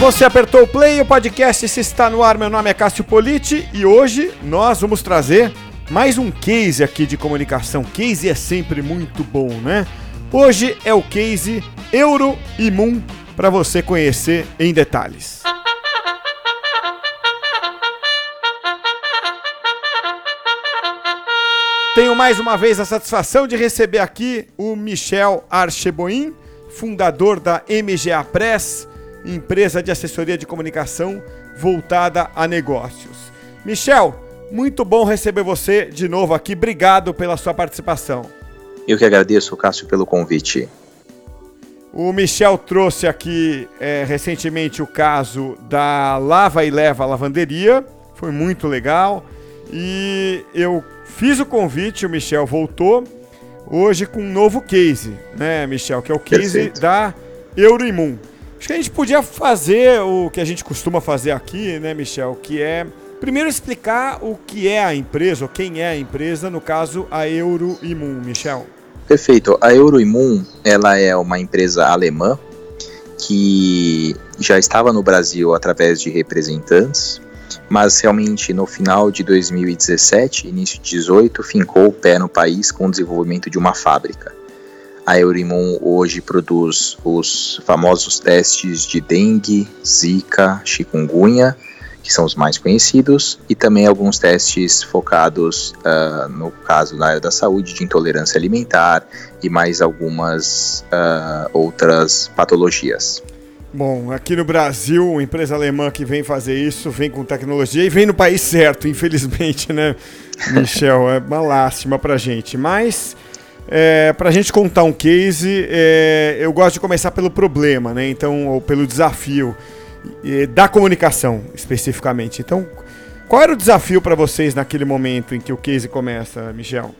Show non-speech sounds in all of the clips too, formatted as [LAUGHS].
Você apertou o play, o podcast se está no ar. Meu nome é Cássio Politi e hoje nós vamos trazer mais um case aqui de comunicação. Case é sempre muito bom, né? Hoje é o case Euro Imun para você conhecer em detalhes. Tenho mais uma vez a satisfação de receber aqui o Michel Archeboin, fundador da MGA Press, empresa de assessoria de comunicação voltada a negócios. Michel, muito bom receber você de novo aqui. Obrigado pela sua participação. Eu que agradeço, Cássio, pelo convite. O Michel trouxe aqui é, recentemente o caso da Lava e Leva Lavanderia. Foi muito legal. E eu fiz o convite, o Michel voltou hoje com um novo case, né, Michel? Que é o case Perfeito. da Euroimmun. Acho que a gente podia fazer o que a gente costuma fazer aqui, né, Michel? Que é primeiro explicar o que é a empresa, ou quem é a empresa, no caso a Euroimmun, Michel. Perfeito. A Euroimmun, ela é uma empresa alemã que já estava no Brasil através de representantes, mas realmente no final de 2017, início de 2018, fincou o pé no país com o desenvolvimento de uma fábrica. A Eurimon hoje produz os famosos testes de dengue, zika, chikungunya, que são os mais conhecidos, e também alguns testes focados, uh, no caso na área da saúde, de intolerância alimentar e mais algumas uh, outras patologias. Bom, aqui no Brasil, uma empresa alemã que vem fazer isso, vem com tecnologia e vem no país certo, infelizmente, né, Michel? É uma lástima pra gente. Mas é, para a gente contar um case, é, eu gosto de começar pelo problema, né? Então, ou pelo desafio é, da comunicação, especificamente. Então, qual era o desafio para vocês naquele momento em que o case começa, Michel?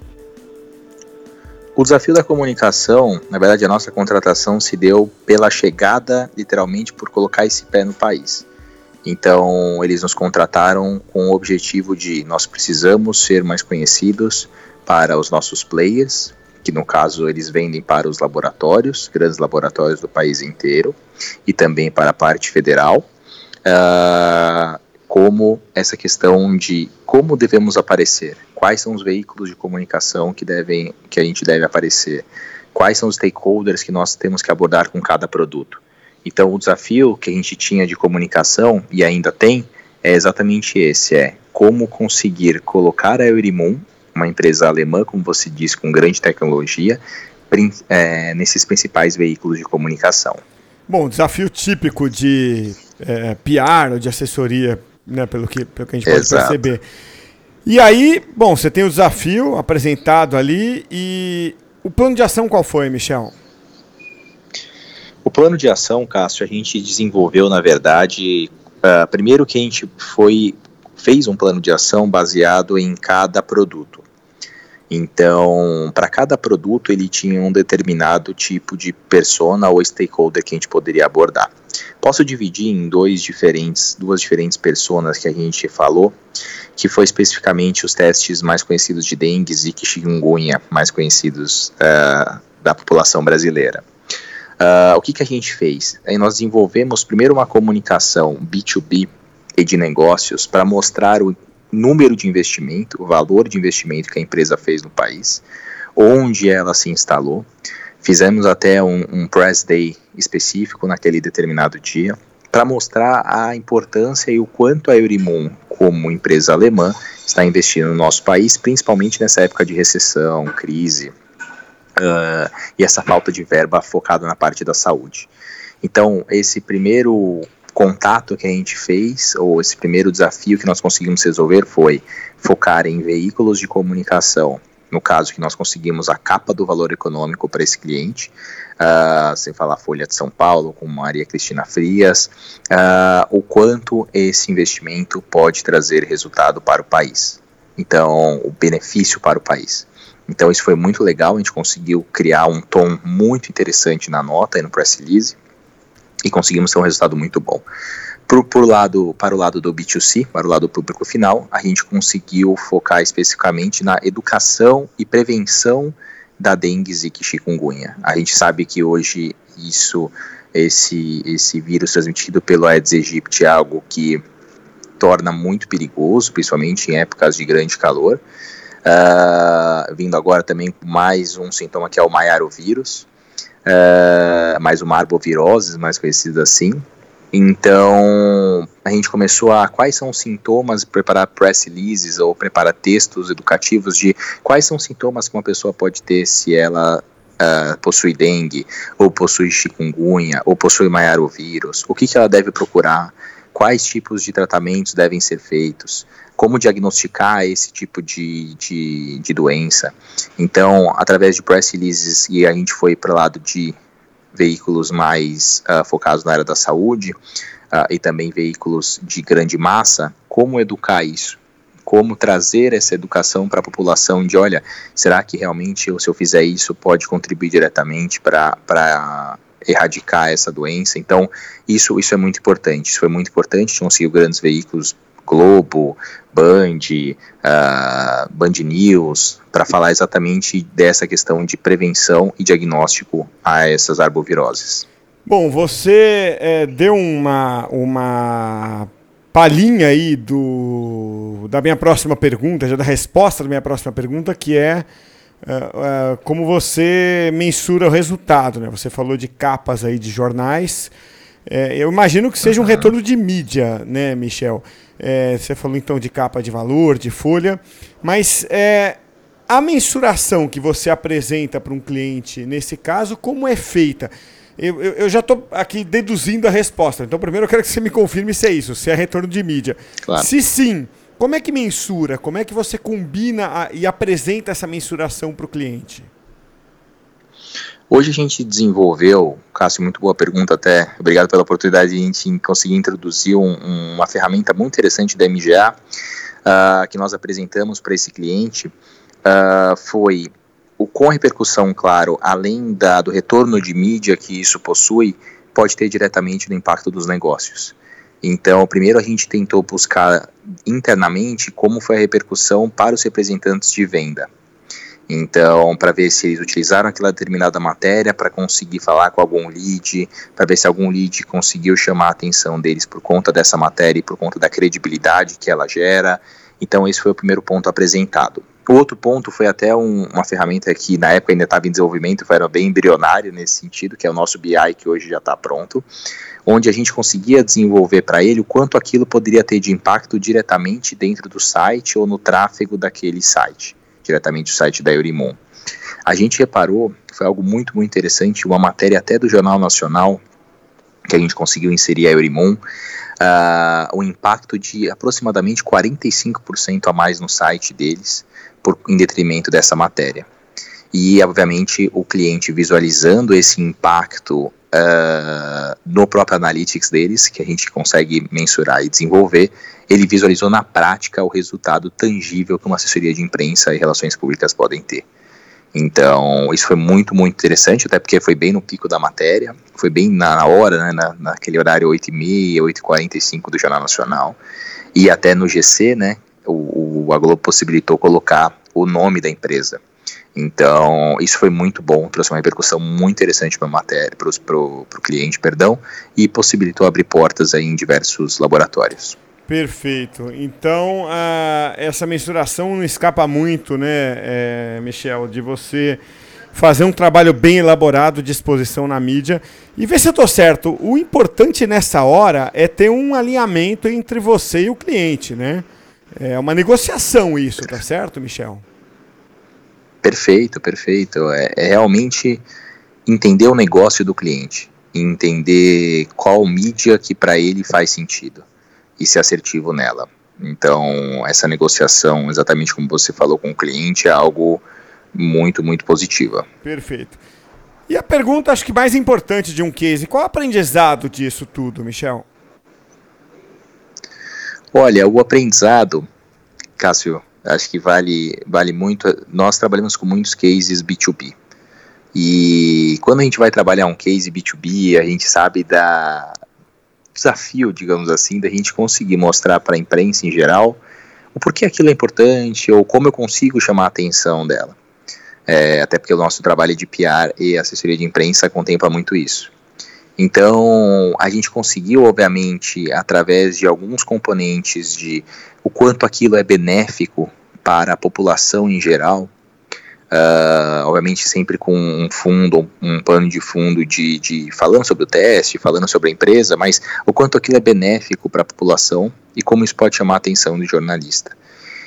O desafio da comunicação, na verdade, a nossa contratação se deu pela chegada, literalmente, por colocar esse pé no país. Então, eles nos contrataram com o objetivo de nós precisamos ser mais conhecidos para os nossos players, que no caso eles vendem para os laboratórios, grandes laboratórios do país inteiro, e também para a parte federal, uh, como essa questão de como devemos aparecer, quais são os veículos de comunicação que, devem, que a gente deve aparecer, quais são os stakeholders que nós temos que abordar com cada produto. Então o desafio que a gente tinha de comunicação, e ainda tem, é exatamente esse, é como conseguir colocar a Eurimum uma empresa alemã, como você disse, com grande tecnologia, é, nesses principais veículos de comunicação. Bom, desafio típico de é, PR de assessoria, né, pelo, que, pelo que a gente pode Exato. perceber. E aí, bom, você tem o desafio apresentado ali e o plano de ação qual foi, Michel? O plano de ação, Cássio, a gente desenvolveu, na verdade, uh, primeiro que a gente foi fez um plano de ação baseado em cada produto. Então, para cada produto, ele tinha um determinado tipo de persona ou stakeholder que a gente poderia abordar. Posso dividir em dois diferentes, duas diferentes personas que a gente falou, que foi especificamente os testes mais conhecidos de dengue, e chikungunya, mais conhecidos uh, da população brasileira. Uh, o que, que a gente fez? Aí nós desenvolvemos primeiro uma comunicação B2B e de negócios para mostrar o número de investimento, o valor de investimento que a empresa fez no país, onde ela se instalou. Fizemos até um, um press day específico naquele determinado dia para mostrar a importância e o quanto a Eurimon, como empresa alemã, está investindo no nosso país, principalmente nessa época de recessão, crise uh, e essa falta de verba focada na parte da saúde. Então, esse primeiro contato que a gente fez, ou esse primeiro desafio que nós conseguimos resolver foi focar em veículos de comunicação. No caso que nós conseguimos a capa do valor econômico para esse cliente, uh, sem falar Folha de São Paulo, com Maria Cristina Frias, uh, o quanto esse investimento pode trazer resultado para o país. Então, o benefício para o país. Então, isso foi muito legal, a gente conseguiu criar um tom muito interessante na nota e no press release e conseguimos ter um resultado muito bom. Por, por lado, para o lado do B2C, para o lado do público final, a gente conseguiu focar especificamente na educação e prevenção da dengue, zika e chikungunya. A gente sabe que hoje isso esse, esse vírus transmitido pelo Aedes aegypti é algo que torna muito perigoso, principalmente em épocas de grande calor. Uh, vindo agora também mais um sintoma que é o maiarovírus, uh, mais uma arbovirose, mais conhecida assim. Então, a gente começou a quais são os sintomas, preparar press releases ou preparar textos educativos de quais são os sintomas que uma pessoa pode ter se ela uh, possui dengue, ou possui chikungunya, ou possui maiarovírus, o que, que ela deve procurar, quais tipos de tratamentos devem ser feitos, como diagnosticar esse tipo de, de, de doença. Então, através de press releases, e a gente foi para o lado de veículos mais uh, focados na área da saúde, uh, e também veículos de grande massa, como educar isso? como trazer essa educação para a população de, olha, será que realmente se eu fizer isso pode contribuir diretamente para erradicar essa doença? Então, isso, isso é muito importante, isso foi muito importante, tinham sido grandes veículos Globo, Band, uh, Band News, para falar exatamente dessa questão de prevenção e diagnóstico a essas arboviroses. Bom, você é, deu uma, uma palhinha aí do, da minha próxima pergunta, já da resposta da minha próxima pergunta, que é uh, uh, como você mensura o resultado. Né? Você falou de capas aí de jornais. É, eu imagino que seja um retorno de mídia, né, Michel? É, você falou então de capa de valor, de folha, mas é, a mensuração que você apresenta para um cliente, nesse caso, como é feita? Eu, eu, eu já estou aqui deduzindo a resposta. Então, primeiro eu quero que você me confirme se é isso, se é retorno de mídia. Claro. Se sim, como é que mensura? Como é que você combina a, e apresenta essa mensuração para o cliente? Hoje a gente desenvolveu, Cássio, muito boa pergunta até, obrigado pela oportunidade de a gente conseguir introduzir um, uma ferramenta muito interessante da MGA uh, que nós apresentamos para esse cliente. Uh, foi o, com repercussão, claro, além da, do retorno de mídia que isso possui, pode ter diretamente no impacto dos negócios. Então, primeiro a gente tentou buscar internamente como foi a repercussão para os representantes de venda. Então, para ver se eles utilizaram aquela determinada matéria para conseguir falar com algum lead, para ver se algum lead conseguiu chamar a atenção deles por conta dessa matéria e por conta da credibilidade que ela gera. Então, esse foi o primeiro ponto apresentado. O outro ponto foi até um, uma ferramenta que na época ainda estava em desenvolvimento, foi bem embrionário nesse sentido, que é o nosso BI, que hoje já está pronto, onde a gente conseguia desenvolver para ele o quanto aquilo poderia ter de impacto diretamente dentro do site ou no tráfego daquele site, diretamente do site da Eurimon. A gente reparou, foi algo muito, muito interessante, uma matéria até do Jornal Nacional, que a gente conseguiu inserir a Eurimon, uh, o impacto de aproximadamente 45% a mais no site deles, por, em detrimento dessa matéria. E, obviamente, o cliente visualizando esse impacto uh, no próprio Analytics deles, que a gente consegue mensurar e desenvolver, ele visualizou na prática o resultado tangível que uma assessoria de imprensa e relações públicas podem ter. Então, isso foi muito, muito interessante, até porque foi bem no pico da matéria, foi bem na hora, né, na, naquele horário 8h30, 8h45 do Jornal Nacional, e até no GC, né, o, o, a Globo possibilitou colocar o nome da empresa. Então, isso foi muito bom, trouxe uma repercussão muito interessante para matéria, para o cliente, perdão, e possibilitou abrir portas aí em diversos laboratórios. Perfeito. Então, a, essa mensuração não escapa muito, né, é, Michel, de você fazer um trabalho bem elaborado de exposição na mídia e ver se eu estou certo. O importante nessa hora é ter um alinhamento entre você e o cliente, né? É uma negociação isso, tá certo, Michel? Perfeito, perfeito. É, é realmente entender o negócio do cliente, entender qual mídia que para ele faz sentido e ser assertivo nela. Então, essa negociação, exatamente como você falou com o cliente, é algo muito, muito positiva. Perfeito. E a pergunta, acho que mais importante de um case, qual o aprendizado disso tudo, Michel? Olha, o aprendizado, Cássio, acho que vale, vale muito. Nós trabalhamos com muitos cases B2B. E quando a gente vai trabalhar um case B2B, a gente sabe da desafio, digamos assim, da gente conseguir mostrar para a imprensa em geral o porquê aquilo é importante ou como eu consigo chamar a atenção dela. É, até porque o nosso trabalho de PR e assessoria de imprensa contempla muito isso. Então, a gente conseguiu, obviamente, através de alguns componentes de o quanto aquilo é benéfico para a população em geral, Uh, obviamente sempre com um fundo, um plano de fundo de, de, falando sobre o teste, falando sobre a empresa, mas o quanto aquilo é benéfico para a população e como isso pode chamar a atenção do jornalista.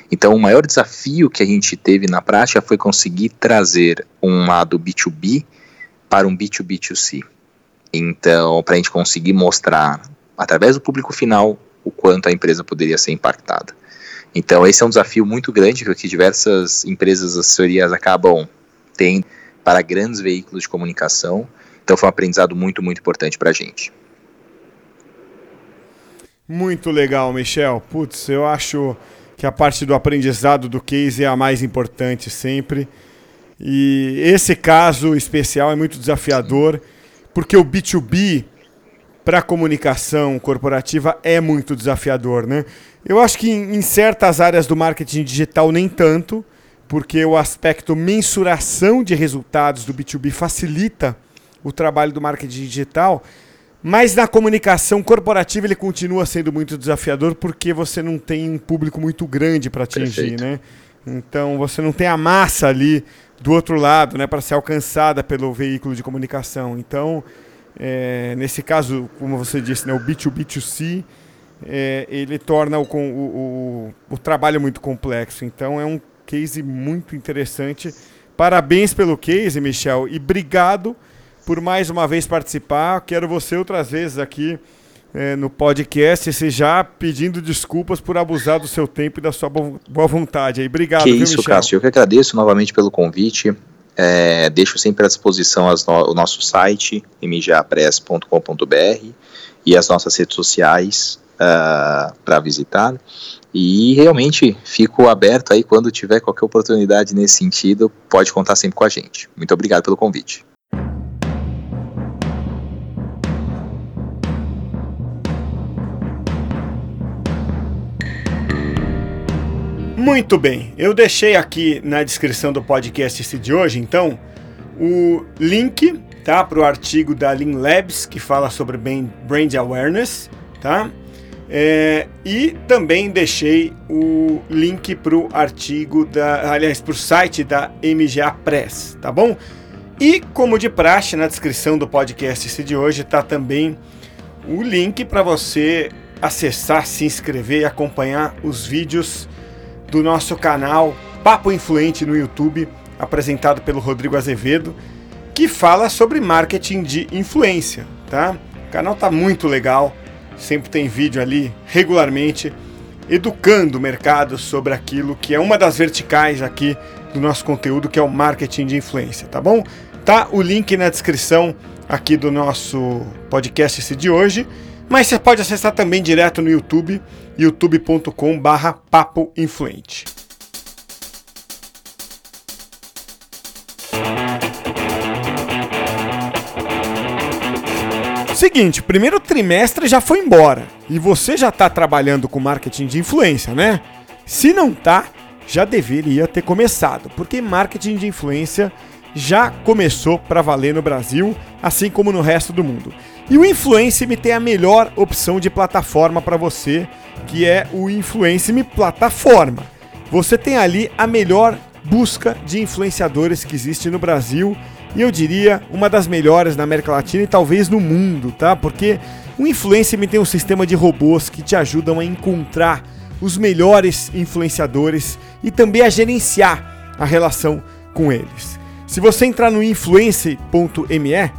Então, o maior desafio que a gente teve na prática foi conseguir trazer um lado B2B para um B2B2C. Então, para a gente conseguir mostrar, através do público final, o quanto a empresa poderia ser impactada. Então, esse é um desafio muito grande que diversas empresas assessorias acabam tendo para grandes veículos de comunicação. Então, foi um aprendizado muito, muito importante para a gente. Muito legal, Michel. Putz, eu acho que a parte do aprendizado do case é a mais importante sempre. E esse caso especial é muito desafiador, porque o B2B para a comunicação corporativa é muito desafiador, né? Eu acho que em, certas áreas do marketing digital nem tanto, porque o aspecto mensuração de resultados do B2B facilita o trabalho do marketing digital, mas na comunicação corporativa ele continua sendo muito desafiador porque você não tem um público muito grande para atingir, Perfeito. né? Então você não tem a massa ali do outro lado, né, para ser alcançada pelo veículo de comunicação. Então, é, nesse caso, como você disse, né, o B2B2C, é, ele torna o, o, o, o, trabalho muito complexo. Então é um case muito interessante. Parabéns pelo case, Michel, e obrigado por mais uma vez participar. Quero você outras vezes aqui é, no podcast, se já pedindo desculpas por abusar do seu tempo e da sua boa vontade. Aí, obrigado. Que viu, isso, Michel? Cássio. Eu que agradeço novamente pelo convite. É, deixo sempre à disposição no, o nosso site, mjapress.com.br e as nossas redes sociais uh, ah, para visitar. E realmente fico aberto aí quando tiver qualquer oportunidade nesse sentido, pode contar sempre com a gente. Muito obrigado pelo convite. Muito bem, eu deixei aqui na descrição do podcast esse de hoje, então, o link tá, para o artigo da Lean Labs que fala sobre Brand Awareness, tá? É, e também deixei o link para o artigo da, aliás, para o site da MGA Press, tá bom? E como de praxe, na descrição do podcast de hoje tá também o link para você acessar, se inscrever e acompanhar os vídeos do nosso canal Papo Influente no YouTube, apresentado pelo Rodrigo Azevedo, que fala sobre marketing de influência, tá? O canal tá muito legal, sempre tem vídeo ali regularmente educando o mercado sobre aquilo que é uma das verticais aqui do nosso conteúdo, que é o marketing de influência, tá bom? Tá o link na descrição aqui do nosso podcast esse de hoje, mas você pode acessar também direto no YouTube youtube.com barra papo influente. Seguinte, primeiro trimestre já foi embora e você já está trabalhando com marketing de influência, né? Se não tá, já deveria ter começado, porque marketing de influência já começou para valer no Brasil, assim como no resto do mundo. E o Influence.me tem a melhor opção de plataforma para você que é o Influence-me Plataforma. Você tem ali a melhor busca de influenciadores que existe no Brasil e eu diria uma das melhores na América Latina e talvez no mundo, tá? Porque o Influence-me tem um sistema de robôs que te ajudam a encontrar os melhores influenciadores e também a gerenciar a relação com eles. Se você entrar no influence.me,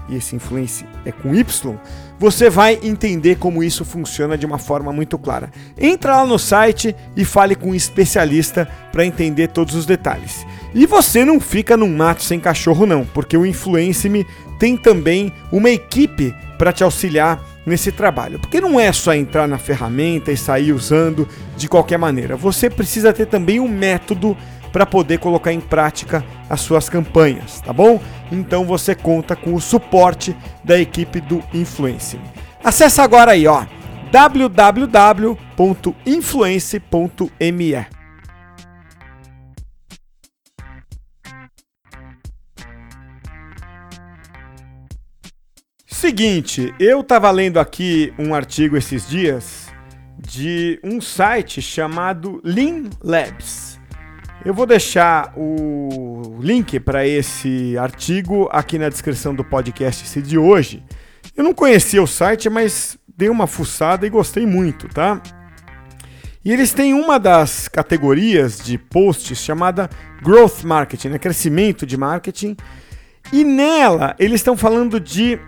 e esse influence é com Y, você vai entender como isso funciona de uma forma muito clara. Entra lá no site e fale com um especialista para entender todos os detalhes. E você não fica num mato sem cachorro não, porque o Influence-me tem também uma equipe para te auxiliar nesse trabalho. Porque não é só entrar na ferramenta e sair usando de qualquer maneira. Você precisa ter também um método para poder colocar em prática as suas campanhas, tá bom? Então você conta com o suporte da equipe do Influence. Acesse agora aí, ó, www.influence.me. seguinte, eu tava lendo aqui um artigo esses dias de um site chamado Lean Labs. Eu vou deixar o link para esse artigo aqui na descrição do podcast de hoje. Eu não conhecia o site, mas dei uma fuçada e gostei muito, tá? E eles têm uma das categorias de posts chamada Growth Marketing, né? crescimento de marketing. E nela eles estão falando de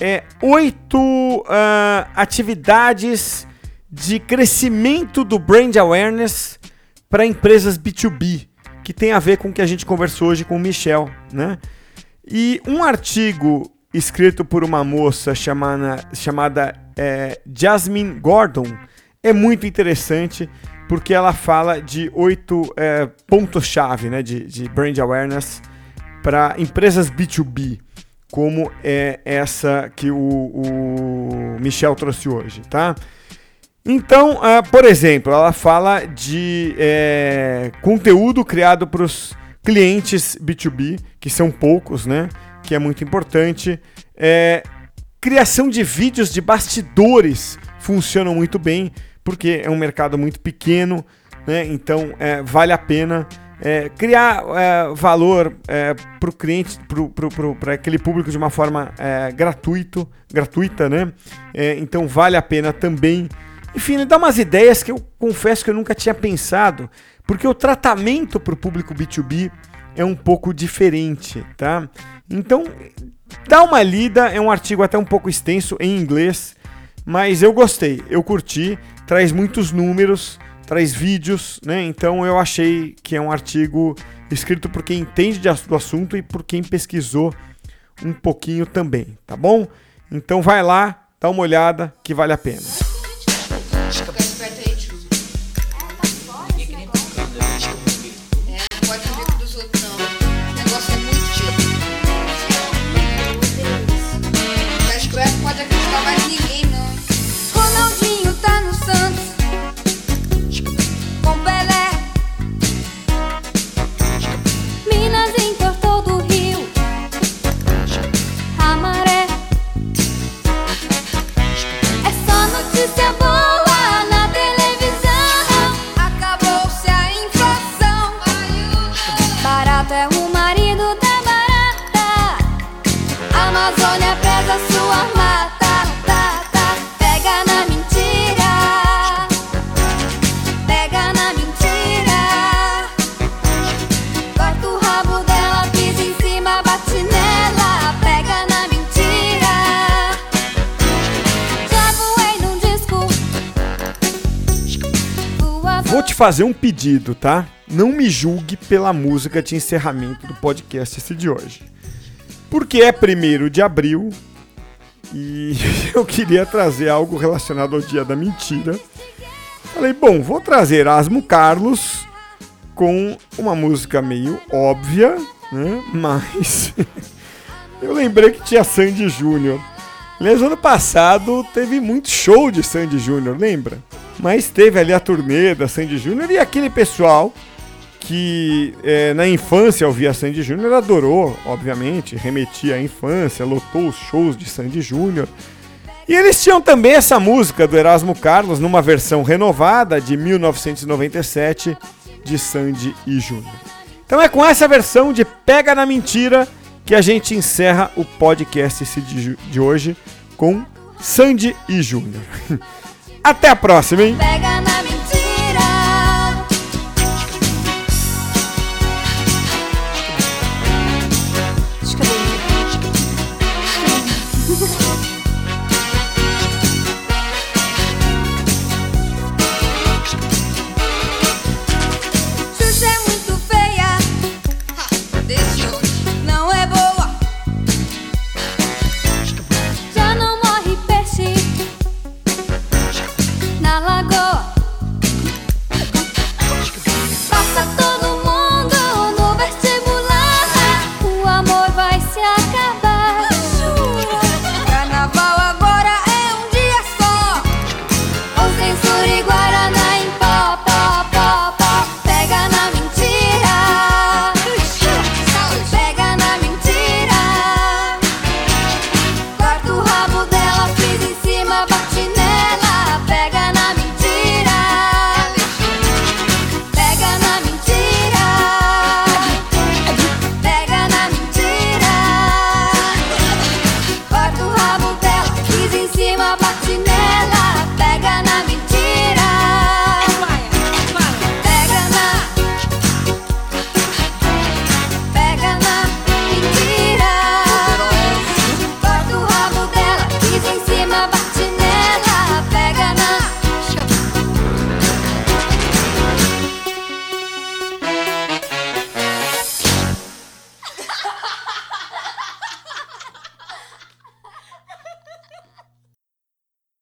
é, oito uh, atividades de crescimento do brand awareness para empresas B2B, que tem a ver com o que a gente conversou hoje com o Michel, né? E um artigo escrito por uma moça chamada, chamada é, Jasmine Gordon é muito interessante porque ela fala de oito é, pontos-chave né, de, de brand awareness para empresas B2B, como é essa que o, o Michel trouxe hoje, tá? Então, uh, por exemplo, ela fala de é, conteúdo criado para os clientes B2B, que são poucos, né? Que é muito importante. É, criação de vídeos de bastidores funcionam muito bem porque é um mercado muito pequeno, né? então é, vale a pena criar valor para o cliente, para aquele público de uma forma gratuito, gratuita, né? Então vale a pena também. Enfim, ele dá umas ideias que eu confesso que eu nunca tinha pensado, porque o tratamento para o público B2B é um pouco diferente, tá? Então, dá uma lida, é um artigo até um pouco extenso em inglês, mas eu gostei, eu curti traz muitos números, traz vídeos, né? Então eu achei que é um artigo escrito por quem entende do assunto e por quem pesquisou um pouquinho também, tá bom? Então vai lá, dá uma olhada que vale a pena. acabou. Fazer um pedido, tá? Não me julgue pela música de encerramento do podcast esse de hoje. Porque é primeiro de abril e [LAUGHS] eu queria trazer algo relacionado ao dia da mentira. Falei, bom, vou trazer Asmo Carlos com uma música meio óbvia, né? [LAUGHS] Mas eu lembrei que tinha Sandy Júnior. Aliás, ano passado teve muito show de Sandy Júnior, lembra? Mas teve ali a turnê da Sandy Júnior e aquele pessoal que é, na infância ouvia Sandy Júnior adorou, obviamente, remetia à infância, lotou os shows de Sandy Júnior. E eles tinham também essa música do Erasmo Carlos numa versão renovada de 1997 de Sandy e Júnior. Então é com essa versão de Pega na Mentira que a gente encerra o podcast de hoje com Sandy e Júnior. [LAUGHS] Até a próxima, hein?